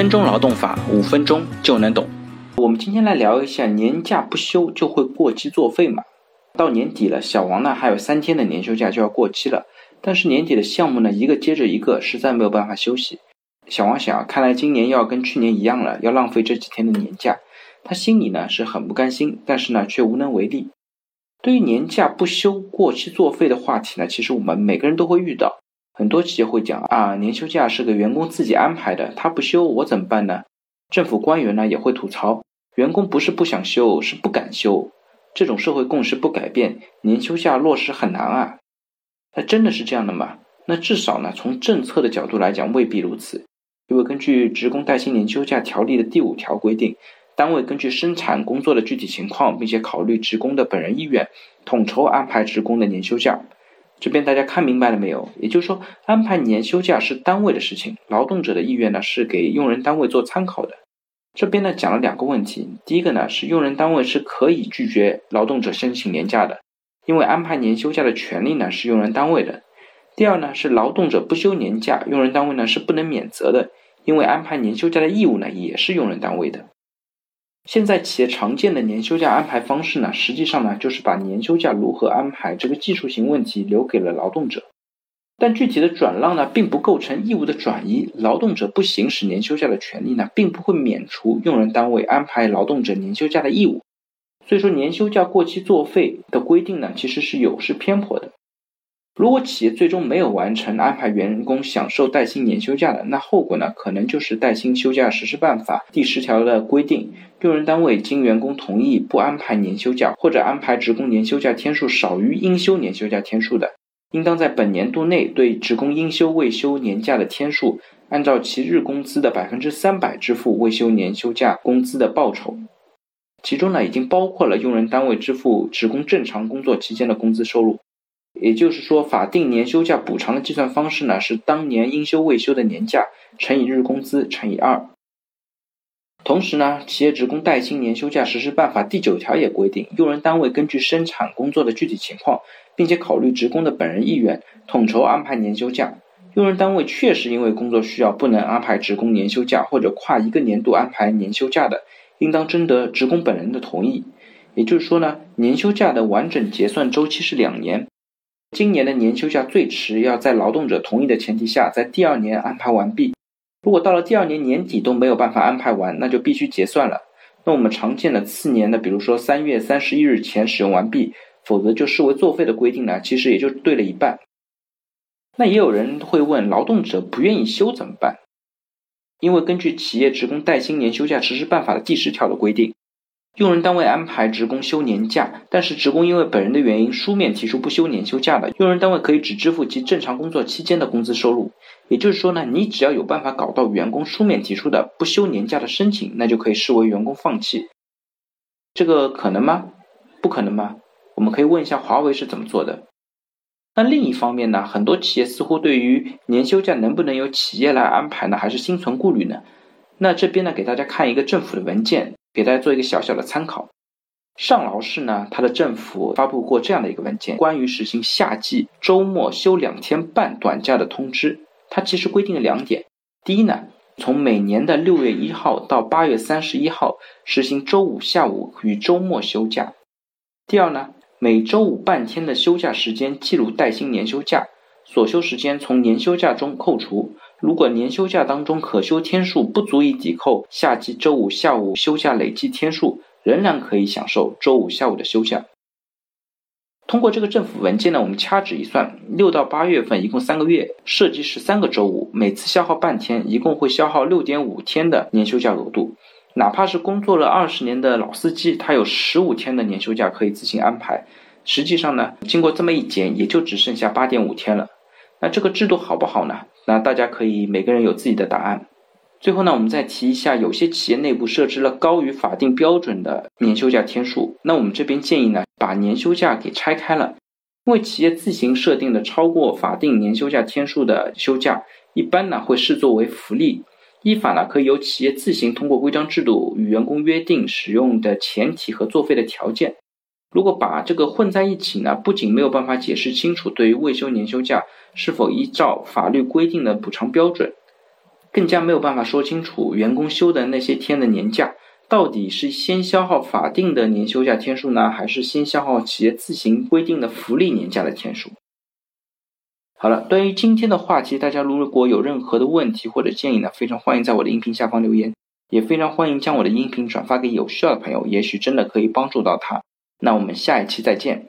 分钟劳动法，五分钟就能懂。我们今天来聊一下年假不休就会过期作废嘛？到年底了，小王呢还有三天的年休假就要过期了，但是年底的项目呢一个接着一个，实在没有办法休息。小王想，看来今年要跟去年一样了，要浪费这几天的年假。他心里呢是很不甘心，但是呢却无能为力。对于年假不休、过期作废的话题呢，其实我们每个人都会遇到。很多企业会讲啊，年休假是给员工自己安排的，他不休我怎么办呢？政府官员呢也会吐槽，员工不是不想休，是不敢休。这种社会共识不改变，年休假落实很难啊。那真的是这样的吗？那至少呢，从政策的角度来讲未必如此。因为根据《职工带薪年休假条例》的第五条规定，单位根据生产工作的具体情况，并且考虑职工的本人意愿，统筹安排职工的年休假。这边大家看明白了没有？也就是说，安排年休假是单位的事情，劳动者的意愿呢是给用人单位做参考的。这边呢讲了两个问题，第一个呢是用人单位是可以拒绝劳动者申请年假的，因为安排年休假的权利呢是用人单位的。第二呢是劳动者不休年假，用人单位呢是不能免责的，因为安排年休假的义务呢也是用人单位的。现在企业常见的年休假安排方式呢，实际上呢就是把年休假如何安排这个技术性问题留给了劳动者，但具体的转让呢并不构成义务的转移，劳动者不行使年休假的权利呢，并不会免除用人单位安排劳动者年休假的义务，所以说年休假过期作废的规定呢其实是有失偏颇的。如果企业最终没有完成安排员工享受带薪年休假的，那后果呢，可能就是《带薪休假实施办法》第十条的规定，用人单位经员工同意不安排年休假，或者安排职工年休假天数少于应休年休假天数的，应当在本年度内对职工应休未休年假的天数，按照其日工资的百分之三百支付未休年休假工资的报酬。其中呢，已经包括了用人单位支付职工正常工作期间的工资收入。也就是说，法定年休假补偿的计算方式呢，是当年应休未休的年假乘以日工资乘以二。同时呢，《企业职工带薪年休假实施办法》第九条也规定，用人单位根据生产工作的具体情况，并且考虑职工的本人意愿，统筹安排年休假。用人单位确实因为工作需要不能安排职工年休假，或者跨一个年度安排年休假的，应当征得职工本人的同意。也就是说呢，年休假的完整结算周期是两年。今年的年休假最迟要在劳动者同意的前提下，在第二年安排完毕。如果到了第二年年底都没有办法安排完，那就必须结算了。那我们常见的次年的，比如说三月三十一日前使用完毕，否则就视为作废的规定呢，其实也就对了一半。那也有人会问，劳动者不愿意休怎么办？因为根据《企业职工带薪年休假实施办法》的第十条的规定。用人单位安排职工休年假，但是职工因为本人的原因书面提出不休年休假的，用人单位可以只支付其正常工作期间的工资收入。也就是说呢，你只要有办法搞到员工书面提出的不休年假的申请，那就可以视为员工放弃。这个可能吗？不可能吗？我们可以问一下华为是怎么做的。那另一方面呢，很多企业似乎对于年休假能不能由企业来安排呢，还是心存顾虑呢？那这边呢，给大家看一个政府的文件。给大家做一个小小的参考，上饶市呢，它的政府发布过这样的一个文件，关于实行夏季周末休两天半短假的通知。它其实规定了两点：第一呢，从每年的六月一号到八月三十一号实行周五下午与周末休假；第二呢，每周五半天的休假时间计入带薪年休假，所休时间从年休假中扣除。如果年休假当中可休天数不足以抵扣夏季周五下午休假累计天数，仍然可以享受周五下午的休假。通过这个政府文件呢，我们掐指一算，六到八月份一共三个月，涉及十三个周五，每次消耗半天，一共会消耗六点五天的年休假额度。哪怕是工作了二十年的老司机，他有十五天的年休假可以自行安排。实际上呢，经过这么一减，也就只剩下八点五天了。那这个制度好不好呢？那大家可以每个人有自己的答案。最后呢，我们再提一下，有些企业内部设置了高于法定标准的年休假天数。那我们这边建议呢，把年休假给拆开了，因为企业自行设定的超过法定年休假天数的休假，一般呢会视作为福利，依法呢可以由企业自行通过规章制度与员工约定使用的前提和作废的条件。如果把这个混在一起呢，不仅没有办法解释清楚对于未休年休假是否依照法律规定的补偿标准，更加没有办法说清楚员工休的那些天的年假到底是先消耗法定的年休假天数呢，还是先消耗企业自行规定的福利年假的天数。好了，对于今天的话题，大家如果有任何的问题或者建议呢，非常欢迎在我的音频下方留言，也非常欢迎将我的音频转发给有需要的朋友，也许真的可以帮助到他。那我们下一期再见。